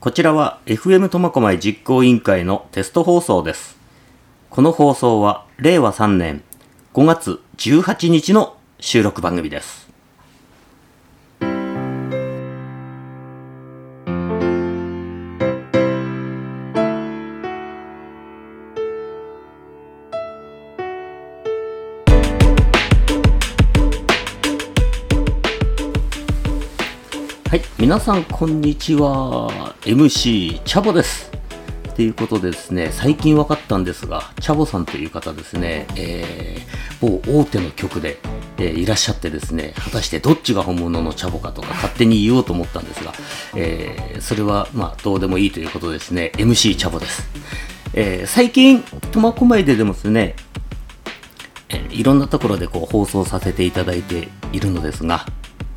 こちらは FM 苫小牧実行委員会のテスト放送です。この放送は令和3年5月18日の収録番組です。皆さんこんにちは。MC チャボです。ということでですね、最近分かったんですが、チャボさんという方ですね、えー、某大手の局で、えーいらっしゃってですね、果たしてどっちが本物のチャボかとか勝手に言おうと思ったんですが、えーそれはまあどうでもいいということですね、MC チャボです。えー最近、苫小牧ででもですね、えいろんなところでこう放送させていただいているのですが、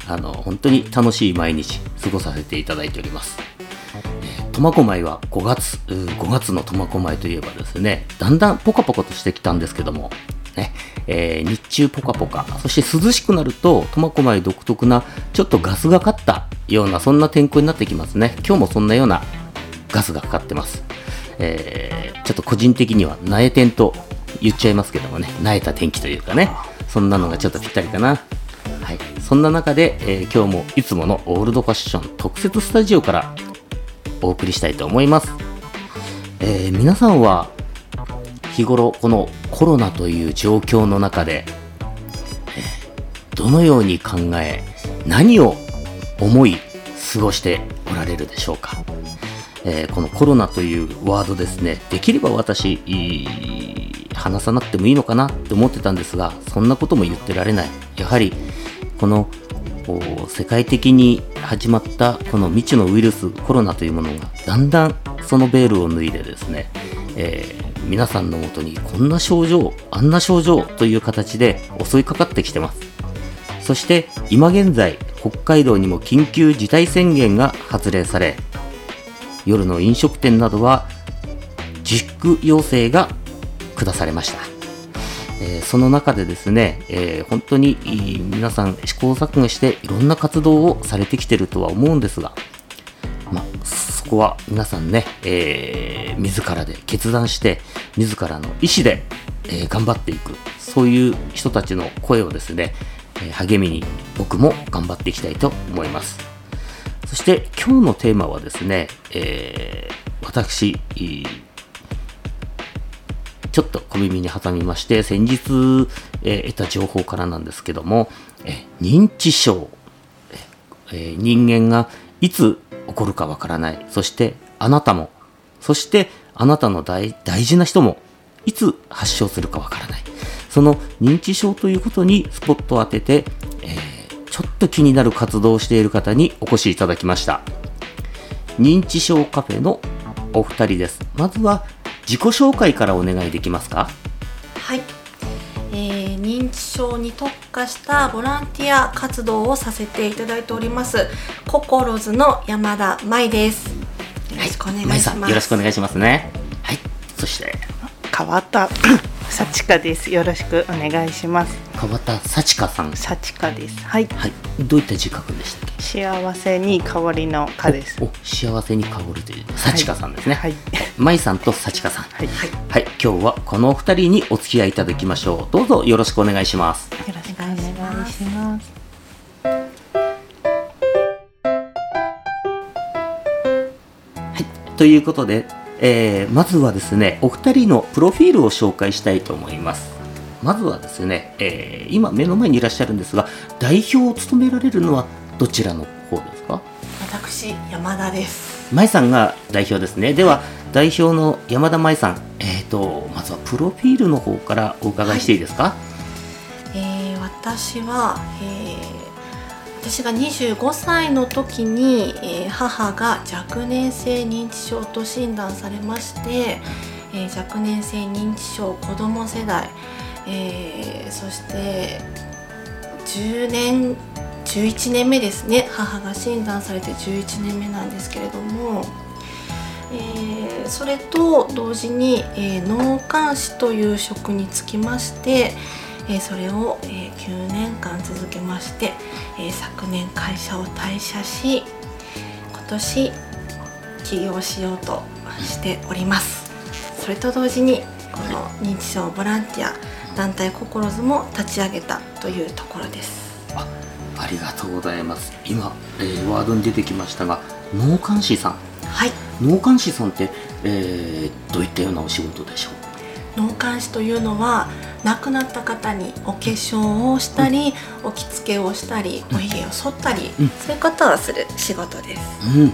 あの本当に楽しい毎日過ごさせていただいております。苫小牧は5月、5月の苫小牧といえばですね、だんだんポカポカとしてきたんですけども、ねえー日中ポカポカ、そして涼しくなると苫小牧独特なちょっとガスがかったようなそんな天候になってきますね。今日もそんなようなガスがかかってます。えーちょっと個人的には苗天と言っちゃいますけどもね、苗えた天気というかね、そんなのがちょっとぴったりかな。はい、そんな中で、えー今日もいつものオールドファッション特設スタジオからお送りしたいと思います。えー皆さんは日頃このコロナという状況の中で、えどのように考え、何を思い過ごしておられるでしょうか。えーこのコロナというワードですね、できれば私、話さなくてもいいのかなって思ってたんですが、そんなことも言ってられない。やはり、この世界的に始まったこの未知のウイルス、コロナというものが、だんだんそのベールを脱いでですね、えー皆さんのもとにこんな症状、あんな症状という形で襲いかかってきてます。そして今現在、北海道にも緊急事態宣言が発令され、夜の飲食店などは自粛要請が下されました。えその中でですね、え本当に皆さん試行錯誤していろんな活動をされてきてるとは思うんですが、まあ、そこは皆さんね、えー自らで決断して、自らの意思で、え頑張っていく、そういう人たちの声をですね、え励みに僕も頑張っていきたいと思います。そして今日のテーマはですね、えー私、ちょっと小耳に挟みまして、先日、え得た情報からなんですけども、え認知症、え人間がいつ起こるかわからない。そしてあなたも、そしてあなたの大大事な人もいつ発症するかわからない。その認知症ということにスポットを当てて、えーちょっと気になる活動をしている方にお越しいただきました。認知症カフェのお二人です。まずは自己紹介からお願いできますか？はい、えー認知症に特化したボランティア活動をさせていただいておりますココロズの山田舞です。よろしくお願いし舞ます、さんよろしくお願いしますね。はい。そして。川田幸香です。よろしくお願いします。川田幸香さん。幸香です。はい。はい。どういった字書くんでしたっけ？幸せに香りの香です。おお幸せに香るという幸香さんですね。はい。舞さんと幸香さん。はい。よはい。今日はこのお二人にお付き合いいただきましょう。どうぞよろしくお願いします。ろしくお願いします。ということで、えーまずはですね、お二人のプロフィールを紹介したいと思います。まずはですね、えー今目の前にいらっしゃるんですが、代表を務められるのはどちらの方ですか？私山田です舞さんが代表ですね。では、代表の山田舞さん、えーと、まずはプロフィールの方からお伺いしていいですか、えー私は、えー私が25歳の時に、えー母が若年性認知症と診断されまして、えー若年性認知症子ども世代、えーそして10年11年目ですね。母が診断されて11年目なんですけれども、えそれと同時に、え脳幹視という職に就きまして、えーそれを、えー9年間続けまして、えー昨年会社を退社し今年起業しようとしております。それと同時にこの認知症ボランティア団体心ずも立ち上げたというところです。あありがとうございます。今、えーワードに出てきましたが脳幹師さん。はい。脳幹師さんって、えーどういったようなお仕事でしょう？脳幹視というのは亡くなった方にお化粧をしたり、お着付けをしたりおひげを剃ったり、うん。そういうことをする仕事です。うん、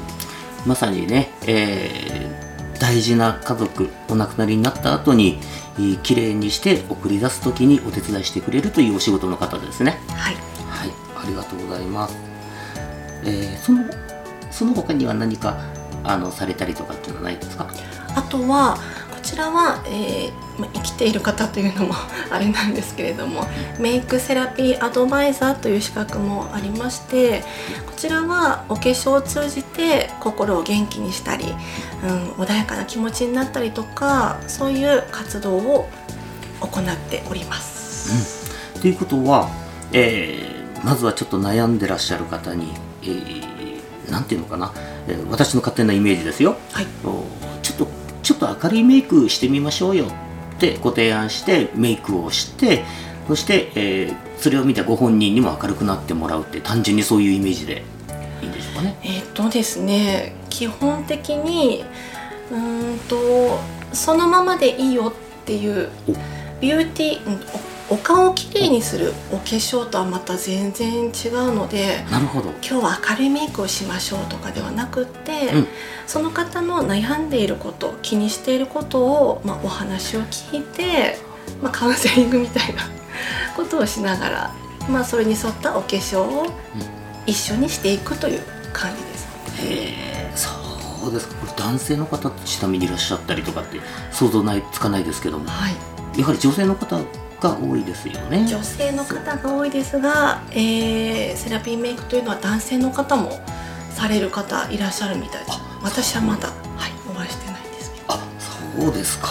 まさにね、えー大事な家族お亡くなりになった後にえー綺麗にして送り出す時にお手伝いしてくれるというお仕事の方ですね。はい。はい。ありがとうございます、えーそのその他には何かあのされたりとかっていうのはないですか？あとはこちらは、えーまあ生きている方というのも あれなんですけれどもメイクセラピーアドバイザーという資格もありましてこちらはお化粧を通じて心を元気にしたり、うん、穏やかな気持ちになったりとかそういう活動を行っております。ということは、えーまずはちょっと悩んでらっしゃる方に、えーなんていうのかな、えー私の勝手なイメージですよ。はいっと明るいメイクしてみましょうよってご提案してメイクをしてそして、えーそれを見たご本人にも明るくなってもらうって単純にそういうイメージでいいんでしょうかね？えっ、とですね基本的にうーんとそのままでいいよっていうおビューティーうんおお顔をきれいにするお化粧とはまた全然違うのでなるほど。今日は明るいメイクをしましょうとかではなくって、うん。その方の悩んでいること気にしていることを、まあ、お話を聞いて、まあ、カウンセリングみたいな ことをしながら、まあ、それに沿ったお化粧を一緒にしていくという感じです。へえ。そうですか。これ男性の方ちなみにいらっしゃったりとかって想像ないつかないですけども。はい。やはり女性の方が多いですよね。女性の方が多いですが、えーセラピーメイクというのは男性の方もされる方いらっしゃるみたいです。あ私はまだ、はい、お会いしてないんですけど。あそうですか。へ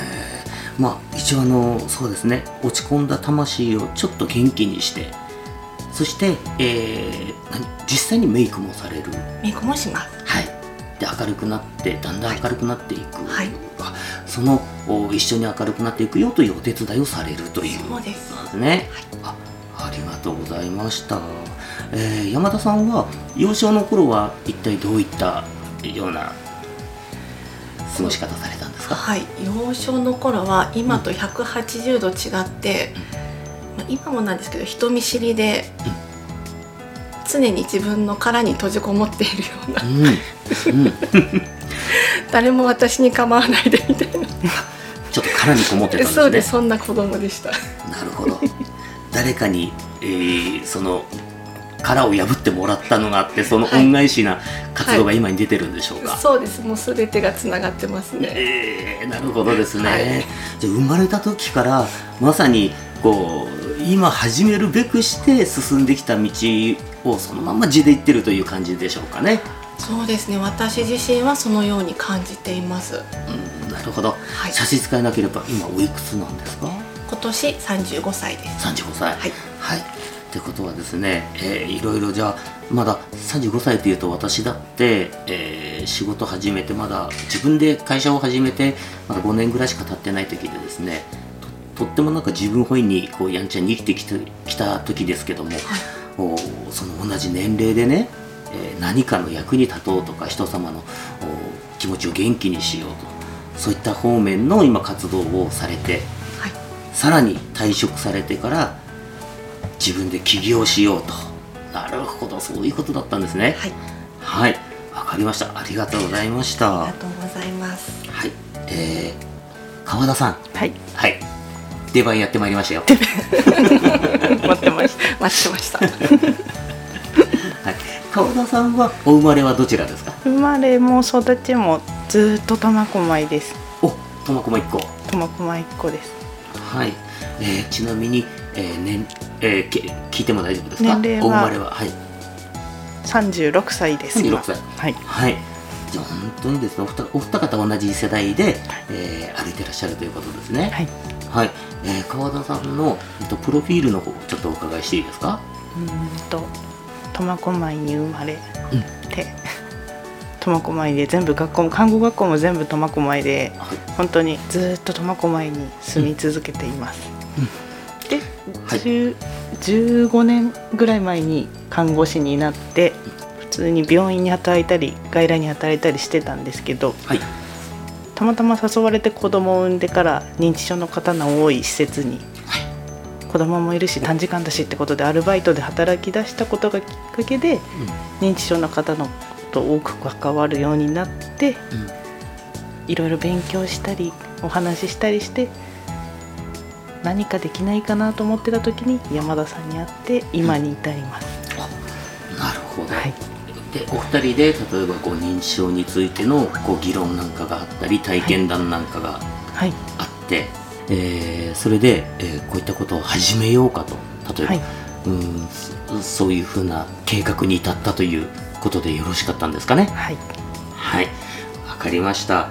えまあ一応あのそうですね。落ち込んだ魂をちょっと元気にして。そして、えー何実際にメイクもされる。メイクもします。はい。で明るくなってだんだん明るくなっていく、はい。あそのお一緒に明るくなっていくよというお手伝いをされるという。そうです。なんですね、あありがとうございました、えー山田さんは幼少の頃は一体どういったような過ごし方されたんですか？はい。幼少の頃は今と180度違って、まあ、今もなんですけど人見知りで、常に自分の殻に閉じこもっているような。うん、うん、誰も私に構わないでみたいな。ちょっと殻にこもってたんですね。そうですそんな子供でした。なるほど。誰かに、えーその殻を破ってもらったのがあってそのはい。恩返しな活動が今に出てるんでしょうか、そうですもう全てがつながってますね。えーなるほどですね、はい。じゃあ生まれた時からまさにこう今始めるべくして進んできた道をそのまま地で行ってるという感じでしょうかね、そうですね。私自身はそのように感じています。うん、なるほど、はい。差し支えなければ今おいくつなんですか？今年35歳です。35歳。はい。はい。ってことはですね、えーいろいろじゃあまだ35歳というと私だって、えー仕事始めてまだ自分で会社を始めてまだ5年ぐらいしか経ってない時でですねととってもなんか自分本位にこうやんちゃに生きてきた時ですけども、おその同じ年齢でね、えー何かの役に立とうとか人様のお気持ちを元気にしようとそういった方面の今活動をされてはい。さらに退職されてから自分で起業しようと。なるほどそういうことだったんですね。はい。はい。わかりました。ありがとうございました。はありがとうございます。い。えー、川田さん。はい。はい。出番やってまいりましたよ。待ってました。待ってました。はい、川田さんはお生まれはどちらですか？生まれも育ちもずっと苫小牧です。お苫小牧一個。苫小牧っ子です。はい、えーちなみに、えー年えーけ聞いても大丈夫ですか？年齢はお生まれははい。36歳です。36今歳。はい。はい。じゃあ本当にですねお二お二方同じ世代で、えー歩いてらっしゃるということですね。はい。はい、えー川田さんの、えっと、プロフィールの方ちょっとお伺いしていいですか？うーんと苫小牧に生まれうん。て、苫小牧で全部学校も看護学校も全部苫小牧ではい本当にずっと苫小牧に住み続けています、で、はい。10 15年ぐらい前に看護師になって普通に病院に働いたり外来に働いたりしてたんですけどはい。たまたま誘われて子供を産んでから認知症の方の多い施設に子供もいるし短時間だしってことでアルバイトで働き出したことがきっかけで認知症の方のと多く関わるようになっていろいろ勉強したりお話ししたりして何かできないかなと思ってた時に山田さんに会って今に至ります。なるほど、はい。でお二人で例えばこう認知症についてのこう議論なんかがあったり体験談なんかがはい。あって、えーそれで、えーこういったことを始めようかと。例えば、はい。うんそそういうふうな計画に至ったということでよろしかったんですかね。はい。はい。わかりました。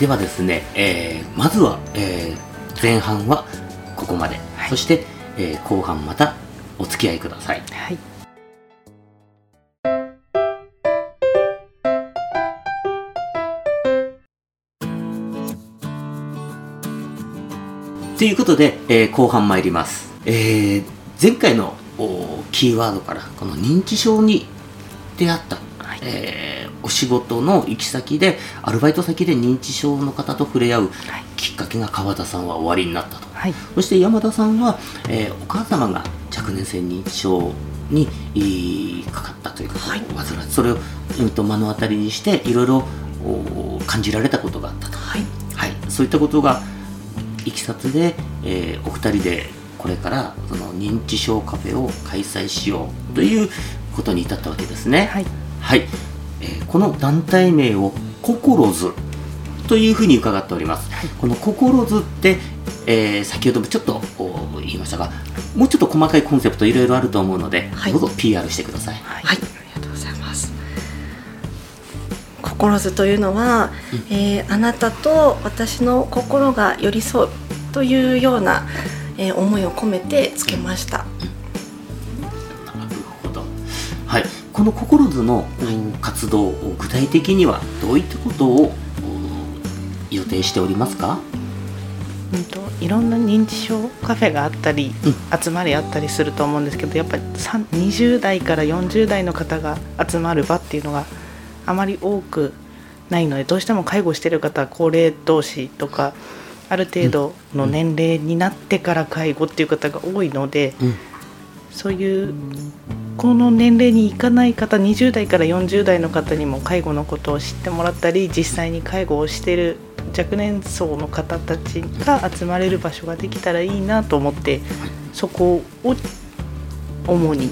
ではですね、えーまずは、えー前半はここまで、はい。そして、えー後半またお付き合いください。はいということで、えー後半参ります、えー前回のおキーワードからこの認知症に出会った、はい。えーお仕事の行き先でアルバイト先で認知症の方と触れ合うはい。きっかけが川田さんは終わりになったと。はい。そして山田さんは、えーお母様が若年性認知症にえーかかったというか、はい。それを、うん、と目の当たりにしていろいろお感じられたことがあったと、はい。はい、そういったことがいきさつで、えーお二人でこれからその認知症カフェを開催しようということに至ったわけですね。はいはい、えーこの団体名をココロズというふうに伺っております。このココロズって、えー先ほどもちょっとお言いましたが、もうちょっと細かいコンセプトいろいろあると思うので、はいどうぞ PR してください。はい心図というのは、えーあなたと私の心が寄り添うというような、えー思いを込めてつけました。なるほど。はい、このココロズのお活動、具体的にはどういったことをお予定しておりますか？うんといろんな認知症カフェがあったり、う集まりあったりすると思うんですけどやっぱりさん20代から40代の方が集まる場っていうのがあまり多くないのでどうしても介護してる方は高齢同士とかある程度の年齢になってから介護っていう方が多いので、うんそういうこの年齢に行かない方20代から40代の方にも介護のことを知ってもらったり実際に介護をしてる若年層の方たちが集まれる場所ができたらいいなと思ってそこを主に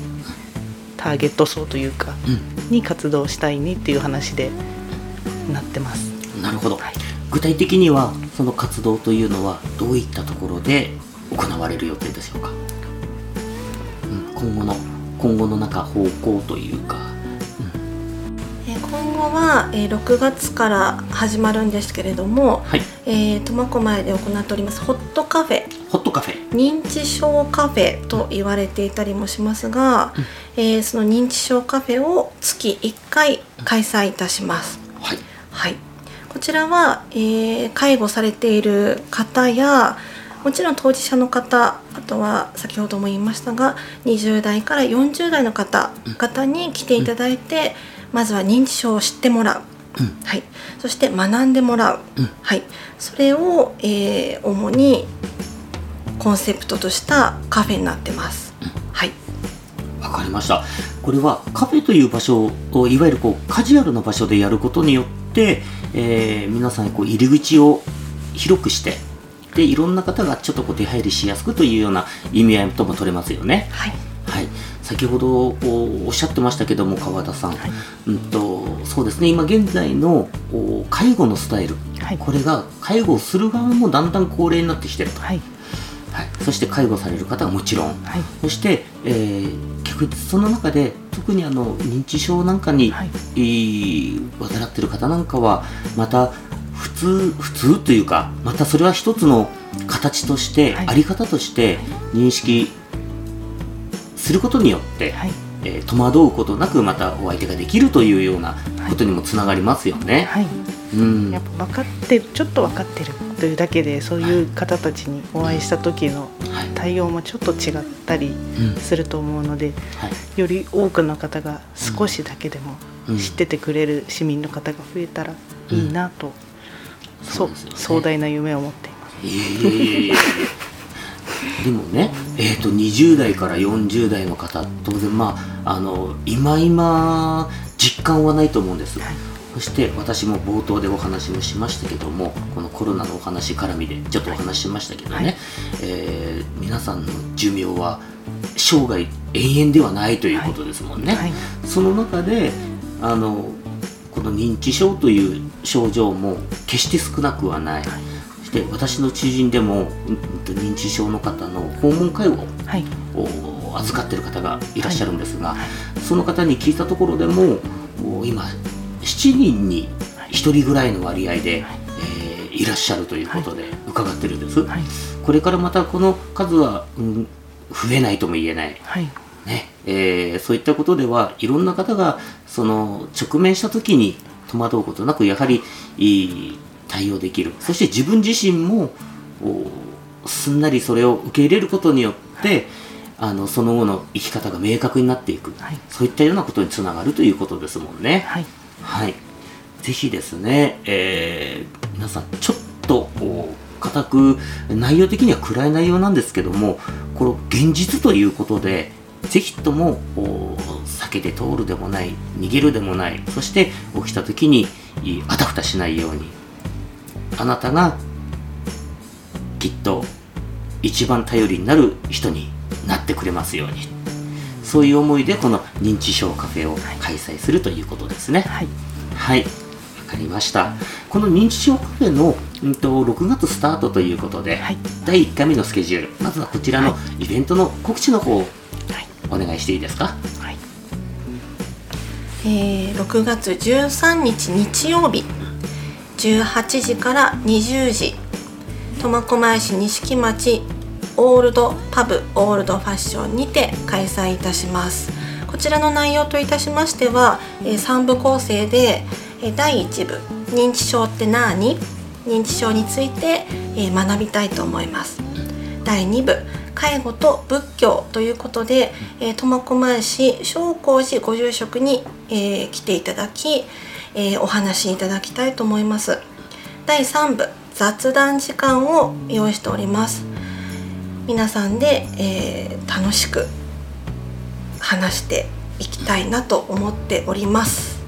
ターゲット層というかうに活動したいねっていう話でなってます。ん、なるほど。はい。具体的にはその活動というのはどういったところで行われる予定でしょうか、うん、今後の今後の中方向というか、えー今後は、えー6月から始まるんですけれども、はい。えー苫小牧で行っておりますホットカフェ認知症カフェと言われていたりもしますが、えーその認知症カフェを月1回開催いたします。はい。はい、こちらは、えー介護されている方やもちろん当事者の方あとは先ほども言いましたが20代から40代の方方に来ていただいて、まずは認知症を知ってもらう、うん。はい、そして学んでもらう、うん。はい、それを、えー主にコンセプトとしたカフェになってます。はい。わかりました。これはカフェという場所をいわゆるこうカジュアルな場所でやることによって、えー皆さんこう入り口を広くしてでいろんな方がちょっとこう出入りしやすくというような意味合いとも取れますよね。はい。はい。先ほどおおっしゃってましたけども川田さん、うんとそうですね。今現在のお介護のスタイル。はい。これが介護をする側もだんだん高齢になってきてると、はいはい、そして介護される方はもちろん。はい。そして、えー逆にその中で特にあの認知症なんかに、はい。えー患ってる方なんかはまた普通普通というかまたそれは一つの形として、はい。あり方として認識することによって、はい。えー戸惑うことなくまたお相手ができるというようなことにもつながりますよね。はい、うん。やっぱ分かってるちょっと分かってるというだけでそういう方たちにお会いした時のはい。対応もちょっと違ったりうんすると思うのではい。より多くの方が少しだけでもうん。知っててくれる市民の方が増えたらいいなと、そうそうね。壮大な夢を持っています。いえいえいえ。いえでもね、えー、と20代から40代の方当然まああの今今実感はないと思うんです、はいそして私も冒頭でお話もしましたけどもこのコロナのお話絡みでちょっとお話ししましたけどね、はい。えー皆さんの寿命は生涯永遠ではないということですもんね、はい。その中であのこの認知症という症状も決して少なくはない、そして私の知人でも認知症の方の訪問介護はい。を預かっている方がいらっしゃるんですが、はい。その方に聞いたところでもお今7人に1人ぐらいの割合で、はい。えーいらっしゃるということで伺ってるんです、はい。これからまたこの数は、うん、増えないとも言えない。はい。ね。えーそういったことではいろんな方がその直面した時に戸惑うことなくやはりいい対応できる。そして自分自身もおすんなりそれを受け入れることによってあのその後の生き方が明確になっていく、はい。そういったようなことにつながるということですもんね。はいはい。ぜひですね、えー皆さん、ちょっと、固く、内容的には暗い内容なんですけども、この現実ということで、ぜひとも、お避けて通るでもない、逃げるでもない、そして起きた時に、あたふたしないように、あなたが、きっと、一番頼りになる人になってくれますように。そういう思いでこの認知症カフェを開催するということですね。はい。はい、わかりました。この認知症カフェの、うん、と6月スタートということで、はい。第1回目のスケジュール、まずはこちらのはイベントの告知の方をはい。お願いしていいですか？はい。えー6月13日日曜日18時から20時苫小牧市錦町オールドパブオールドファッションにて開催いたします。こちらの内容といたしましては、3部構成で、第1部認知症って何？認知症について、学びたいと思います。第2部介護と仏教ということで、苫小牧市正光寺ご住職に、え来ていただき、えお話しいただきたいと思います。第3部雑談時間を用意しております。皆さんで、えー楽しく話していきたいなと思っております。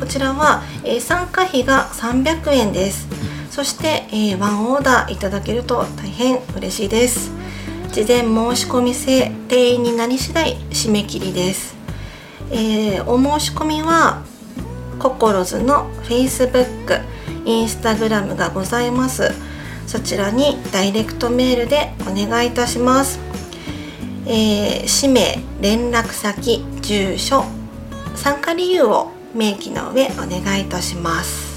こちらは、えー参加費が300円です。そして、えーワンオーダーいただけると大変嬉しいです。事前申し込み制定員になり次第締め切りです、えーお申し込みはココロズの Facebook、Instagram がございます。そちらにダイレクトメールでお願いいたします、えー氏名連絡先住所参加理由を明記の上お願いいたします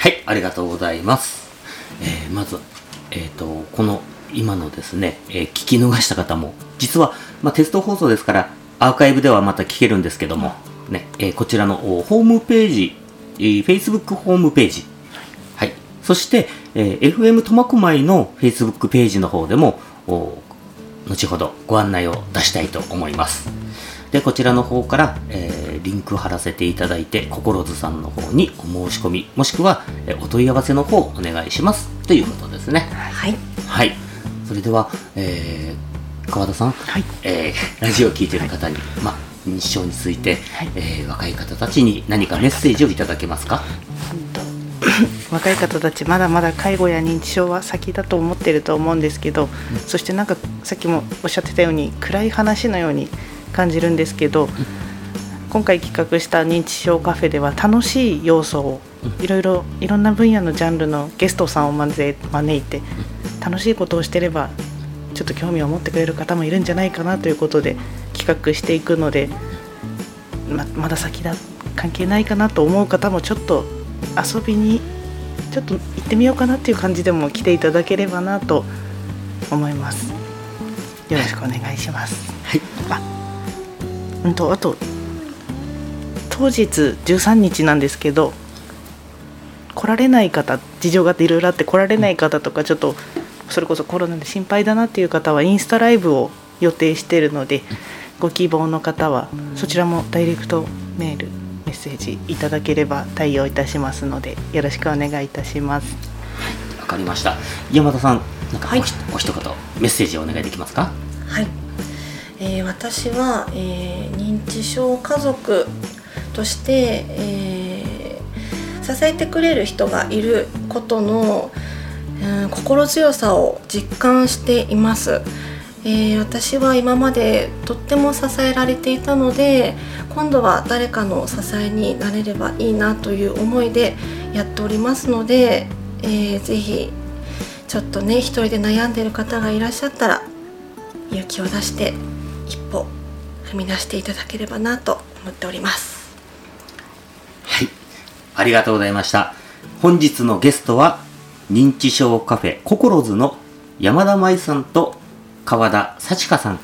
はい、ありがとうございます。えーまず、えっ、と、この今のですね、えー聞き逃した方も、実は、まあ、テスト放送ですから、アーカイブではまた聞けるんですけども、ね、えーこちらのホームページ、えー Facebook ホームページ、はい。そして、えー FM 苫小牧の Facebook ページの方でも、お後ほどご案内を出したいと思います。で、こちらの方から、えーリンク貼らせていただいて、心津さんの方にお申し込み、もしくは、えーお問い合わせの方お願いします。ということですね。はいはい。それでは、えー川田さん、はいえーラジオを聞いている方に、まあ、認知症について、はい。えー若い方たちに何かメッセージをいただけますか？若い方たちまだまだ介護や認知症は先だと思ってると思うんですけど、そしてなんかさっきもおっしゃってたように暗い話のように感じるんですけど、今回企画した認知症カフェでは楽しい要素をいろいろいろんな分野のジャンルのゲストさんを招いて楽しいことをしてればちょっと興味を持ってくれる方もいるんじゃないかなということで企画していくのでままだ先だ関係ないかなと思う方もちょっと遊びにちょっと行ってみようかなっていう感じでも来ていただければなと思います。よろしくお願いします。はい。あうんとあと当日13日なんですけど来られない方事情があっていろいろあって来られない方とかちょっとそれこそコロナで心配だなっていう方はインスタライブを予定しているのでご希望の方はそちらもダイレクトメールメッセージいただければ対応いたしますのでよろしくお願いいたします。わかりました。山田さんなんかはい。お一言メッセージをお願いできますか？はい、えー私は、えー認知症家族として、えー支えてくれる人がいることの、うん心強さを実感しています、えー私は今までとっても支えられていたので今度は誰かの支えになれればいいなという思いでやっておりますので、えーぜひちょっとね一人で悩んでる方がいらっしゃったら勇気を出して一歩踏み出していただければなと思っております。はい。ありがとうございました。本日のゲストは認知症カフェココロズの山田舞さんと川田幸香さん。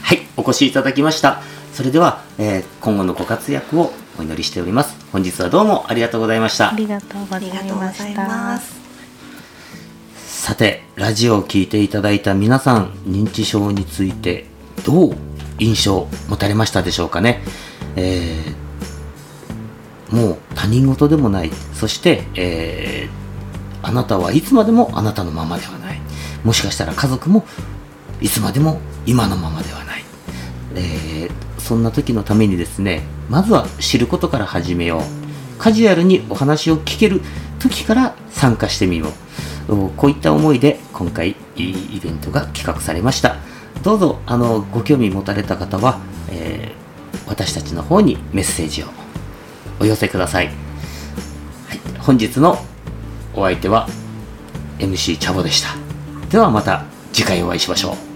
はいお越しいただきました。それでは、えー今後のご活躍をお祈りしております。本日はどうもありがとうございました。ありがとうございました。すさてラジオを聞いていただいた皆さん認知症についてどう印象を持たれましたでしょうかね、えーもう他人事でもない。そして、えーあなたはいつまでもあなたのままではない。もしかしたら家族もいつまでも今のままではない、えーそんな時のためにですねまずは知ることから始めよう。カジュアルにお話を聞ける時から参加してみよう。こういった思いで今回いいイベントが企画されました。どうぞあのご興味持たれた方は、えー私たちの方にメッセージをお寄せください、はい、本日のお相手は MC チャボでした。ではまた次回お会いしましょう。